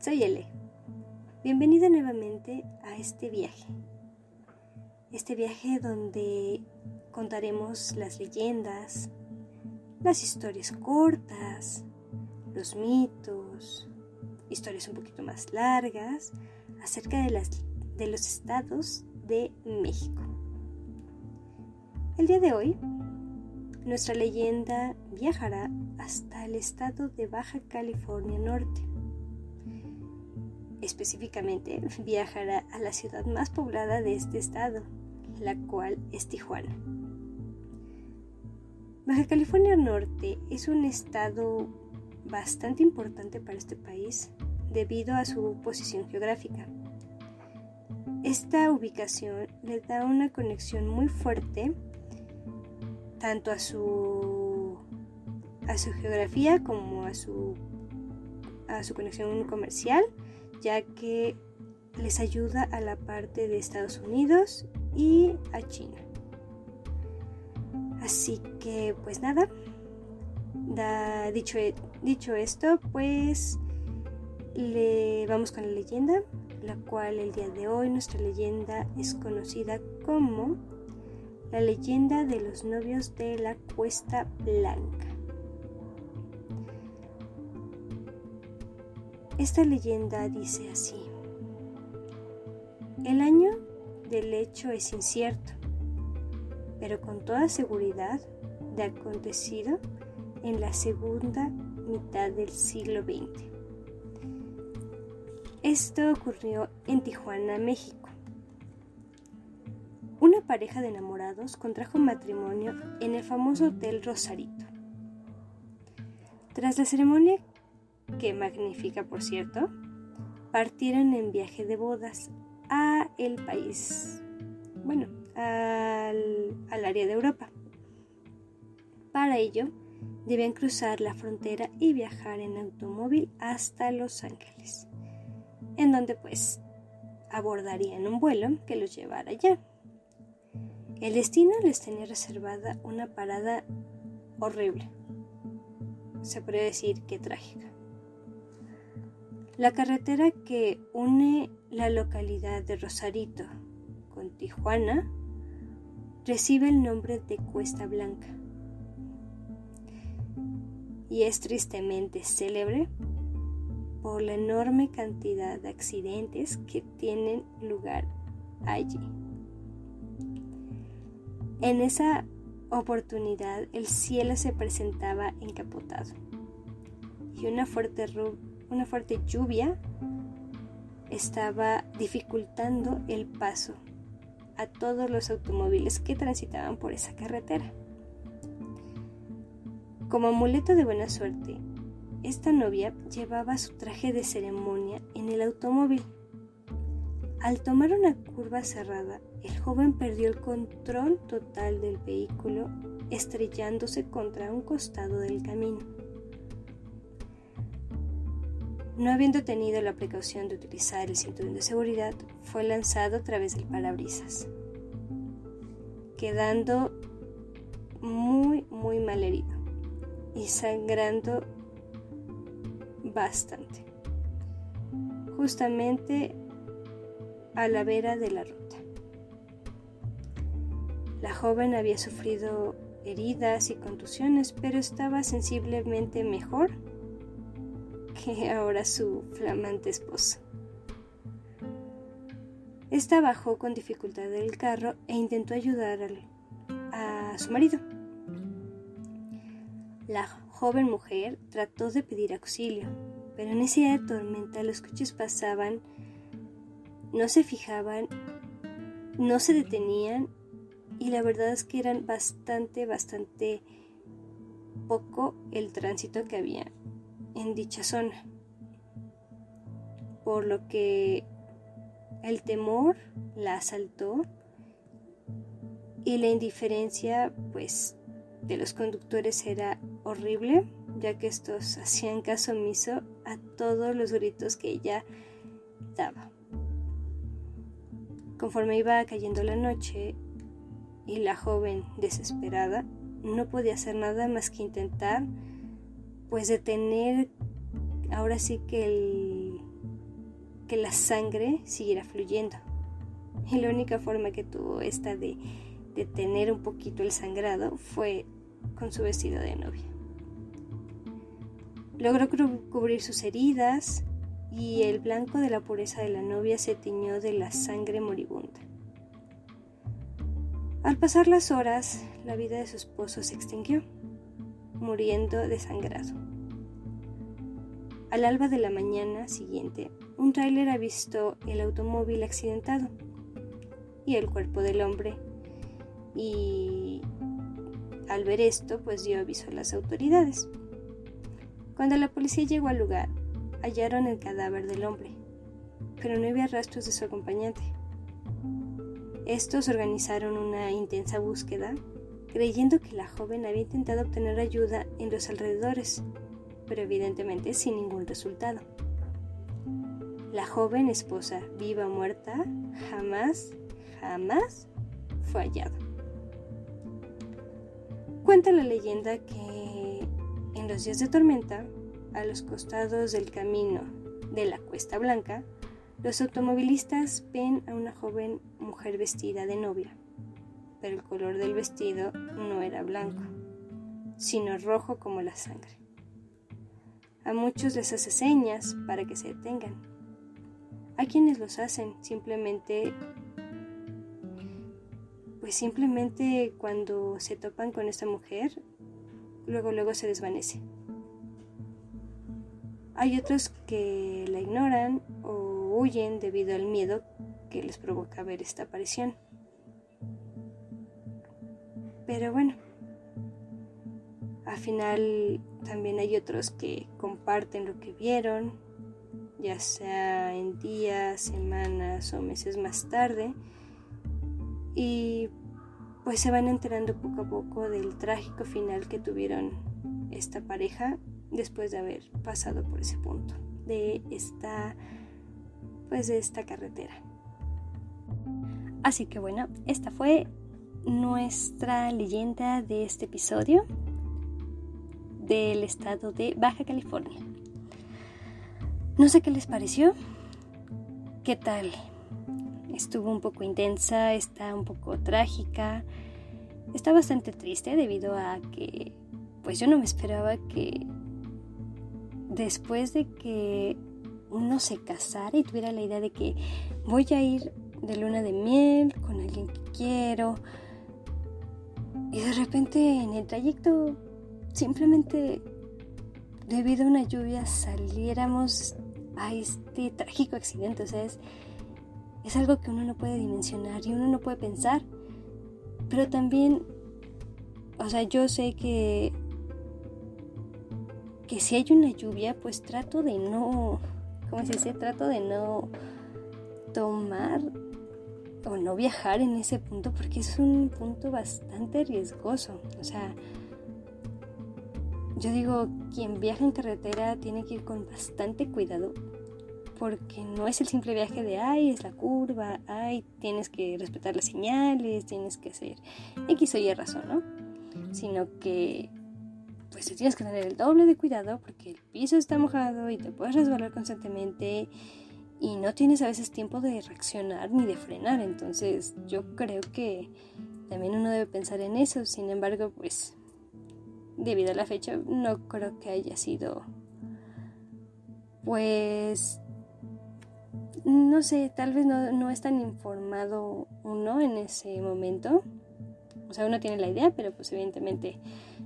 soy Ele. Bienvenida nuevamente a este viaje. Este viaje donde contaremos las leyendas, las historias cortas, los mitos, historias un poquito más largas acerca de, las, de los estados de México. El día de hoy, nuestra leyenda viajará hasta el estado de Baja California Norte. Específicamente, viajará a la ciudad más poblada de este estado, la cual es Tijuana. Baja California Norte es un estado bastante importante para este país debido a su posición geográfica. Esta ubicación le da una conexión muy fuerte tanto a su, a su geografía como a su, a su conexión comercial, ya que les ayuda a la parte de Estados Unidos y a China. Así que pues nada, dicho, dicho esto, pues le vamos con la leyenda, la cual el día de hoy nuestra leyenda es conocida como la leyenda de los novios de la Cuesta Blanca. Esta leyenda dice así. El año del hecho es incierto, pero con toda seguridad de acontecido en la segunda mitad del siglo XX. Esto ocurrió en Tijuana, México. Una pareja de enamorados contrajo matrimonio en el famoso Hotel Rosarito. Tras la ceremonia, que magnífica por cierto, partieron en viaje de bodas a el país, bueno, al, al área de Europa. Para ello, debían cruzar la frontera y viajar en automóvil hasta Los Ángeles, en donde pues abordarían un vuelo que los llevara allá. El destino les tenía reservada una parada horrible, se puede decir que trágica. La carretera que une la localidad de Rosarito con Tijuana recibe el nombre de Cuesta Blanca y es tristemente célebre por la enorme cantidad de accidentes que tienen lugar allí. En esa oportunidad el cielo se presentaba encapotado y una fuerte, una fuerte lluvia estaba dificultando el paso a todos los automóviles que transitaban por esa carretera. Como amuleto de buena suerte, esta novia llevaba su traje de ceremonia en el automóvil. Al tomar una curva cerrada, el joven perdió el control total del vehículo, estrellándose contra un costado del camino. No habiendo tenido la precaución de utilizar el cinturón de seguridad, fue lanzado a través del parabrisas, quedando muy, muy mal herido y sangrando bastante, justamente a la vera de la ruta. La joven había sufrido heridas y contusiones, pero estaba sensiblemente mejor que ahora su flamante esposo. Esta bajó con dificultad del carro e intentó ayudar a su marido. La joven mujer trató de pedir auxilio, pero en ese día tormenta los coches pasaban, no se fijaban, no se detenían y la verdad es que eran bastante, bastante poco el tránsito que había en dicha zona. Por lo que el temor la asaltó y la indiferencia pues de los conductores era horrible, ya que estos hacían caso omiso a todos los gritos que ella daba. Conforme iba cayendo la noche y la joven desesperada no podía hacer nada más que intentar pues detener ahora sí que el, que la sangre siguiera fluyendo. Y la única forma que tuvo esta de detener un poquito el sangrado fue con su vestido de novia. Logró cubrir sus heridas y el blanco de la pureza de la novia se tiñó de la sangre moribunda. Al pasar las horas, la vida de su esposo se extinguió, muriendo desangrado. Al alba de la mañana siguiente, un tráiler avistó el automóvil accidentado y el cuerpo del hombre y al ver esto pues dio aviso a las autoridades. Cuando la policía llegó al lugar, hallaron el cadáver del hombre, pero no había rastros de su acompañante. Estos organizaron una intensa búsqueda, creyendo que la joven había intentado obtener ayuda en los alrededores, pero evidentemente sin ningún resultado. La joven esposa, viva o muerta, jamás, jamás fue hallada. Cuenta la leyenda que en los días de tormenta, a los costados del camino de la Cuesta Blanca, los automovilistas ven a una joven mujer vestida de novia, pero el color del vestido no era blanco, sino rojo como la sangre. A muchos les hace señas para que se detengan. A quienes los hacen simplemente pues simplemente cuando se topan con esta mujer luego luego se desvanece. Hay otros que la ignoran o huyen debido al miedo que les provoca ver esta aparición. Pero bueno, al final también hay otros que comparten lo que vieron, ya sea en días, semanas o meses más tarde, y pues se van enterando poco a poco del trágico final que tuvieron esta pareja después de haber pasado por ese punto de esta pues de esta carretera. Así que bueno, esta fue nuestra leyenda de este episodio del estado de Baja California. No sé qué les pareció. ¿Qué tal? estuvo un poco intensa, está un poco trágica, está bastante triste debido a que pues yo no me esperaba que después de que uno se casara y tuviera la idea de que voy a ir de luna de miel con alguien que quiero y de repente en el trayecto simplemente debido a una lluvia saliéramos a este trágico accidente, o sea, es, es algo que uno no puede dimensionar y uno no puede pensar. Pero también, o sea, yo sé que que si hay una lluvia, pues trato de no, ¿cómo se dice? Trato de no tomar o no viajar en ese punto porque es un punto bastante riesgoso. O sea, yo digo, quien viaja en carretera tiene que ir con bastante cuidado porque no es el simple viaje de, ay, es la curva, ay, tienes que respetar las señales, tienes que hacer X o Y razón, ¿no? Sino que, pues tienes que tener el doble de cuidado porque el piso está mojado y te puedes resbalar constantemente y no tienes a veces tiempo de reaccionar ni de frenar, entonces yo creo que también uno debe pensar en eso, sin embargo, pues debido a la fecha no creo que haya sido pues no sé, tal vez no, es tan informado uno en ese momento. O sea, uno tiene la idea, pero pues evidentemente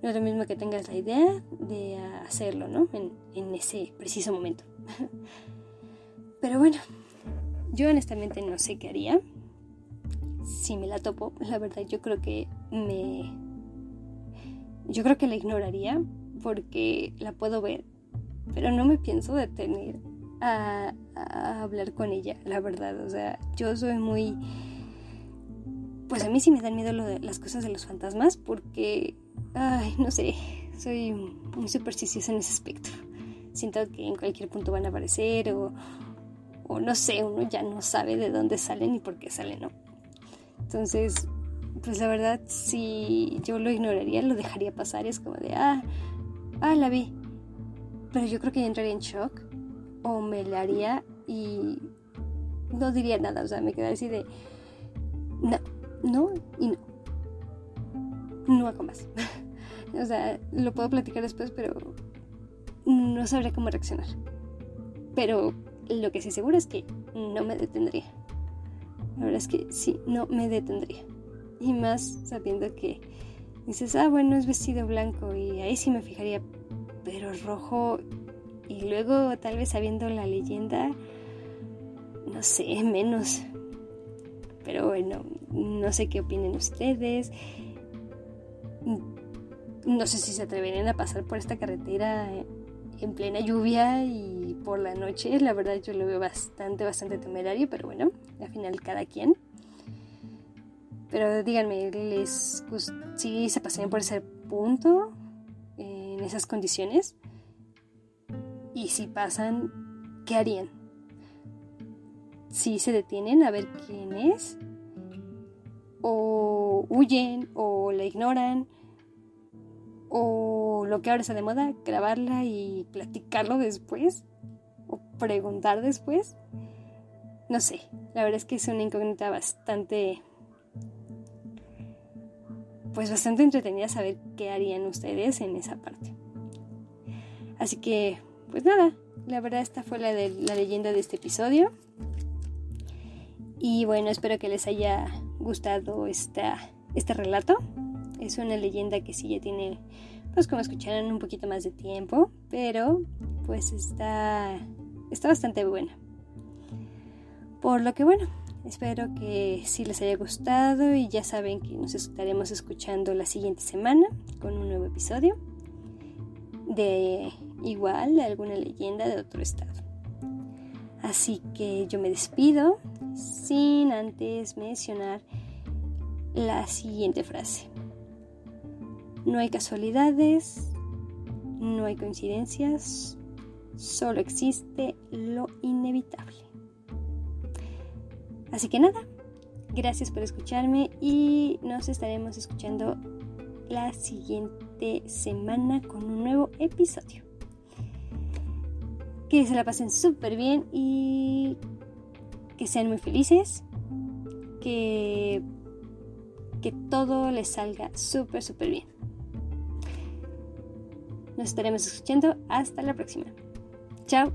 no es lo mismo que tengas la idea de hacerlo, ¿no? En, en ese preciso momento. pero bueno, yo honestamente no sé qué haría. Si me la topo, la verdad yo creo que me... Yo creo que la ignoraría porque la puedo ver, pero no me pienso detener a, hablar con ella, la verdad. O sea, yo soy muy... Pues a mí sí me dan miedo las cosas de los fantasmas porque, ay, no sé, soy muy supersticiosa en ese aspecto. Siento que en cualquier punto van a aparecer o, no sé, uno ya no sabe de dónde salen y por qué salen, ¿no? Entonces, pues la verdad, si yo lo ignoraría, lo dejaría pasar. Es como de, ah, ah, la vi. Pero yo creo que entraría en shock o me la haría y no diría nada, o sea, me quedaría así de no, no y no. No hago más. o sea, lo puedo platicar después, pero no sabría cómo reaccionar. Pero lo que sí seguro es que no me detendría. La verdad es que sí, no me detendría. Y más sabiendo que dices, ah, bueno, es vestido blanco y ahí sí me fijaría, pero rojo. Y luego tal vez sabiendo la leyenda, no sé, menos. Pero bueno, no sé qué opinen ustedes. No sé si se atreverían a pasar por esta carretera en plena lluvia y por la noche. La verdad yo lo veo bastante, bastante temerario, pero bueno, al final cada quien. Pero díganme, ¿les si se pasarían por ese punto en esas condiciones? Y si pasan, ¿qué harían? Si se detienen a ver quién es, o huyen, o la ignoran, o lo que ahora está de moda, grabarla y platicarlo después, o preguntar después. No sé, la verdad es que es una incógnita bastante pues bastante entretenida saber qué harían ustedes en esa parte. Así que, pues nada, la verdad esta fue la, de, la leyenda de este episodio. Y bueno, espero que les haya gustado esta, este relato. Es una leyenda que sí ya tiene, pues como escucharon, un poquito más de tiempo, pero pues está, está bastante buena. Por lo que bueno, espero que sí les haya gustado y ya saben que nos estaremos escuchando la siguiente semana con un nuevo episodio de igual alguna leyenda de otro estado. Así que yo me despido sin antes mencionar la siguiente frase. No hay casualidades, no hay coincidencias, solo existe lo inevitable. Así que nada, gracias por escucharme y nos estaremos escuchando la siguiente semana con un nuevo episodio. Que se la pasen súper bien y que sean muy felices. Que, que todo les salga súper, súper bien. Nos estaremos escuchando. Hasta la próxima. Chao.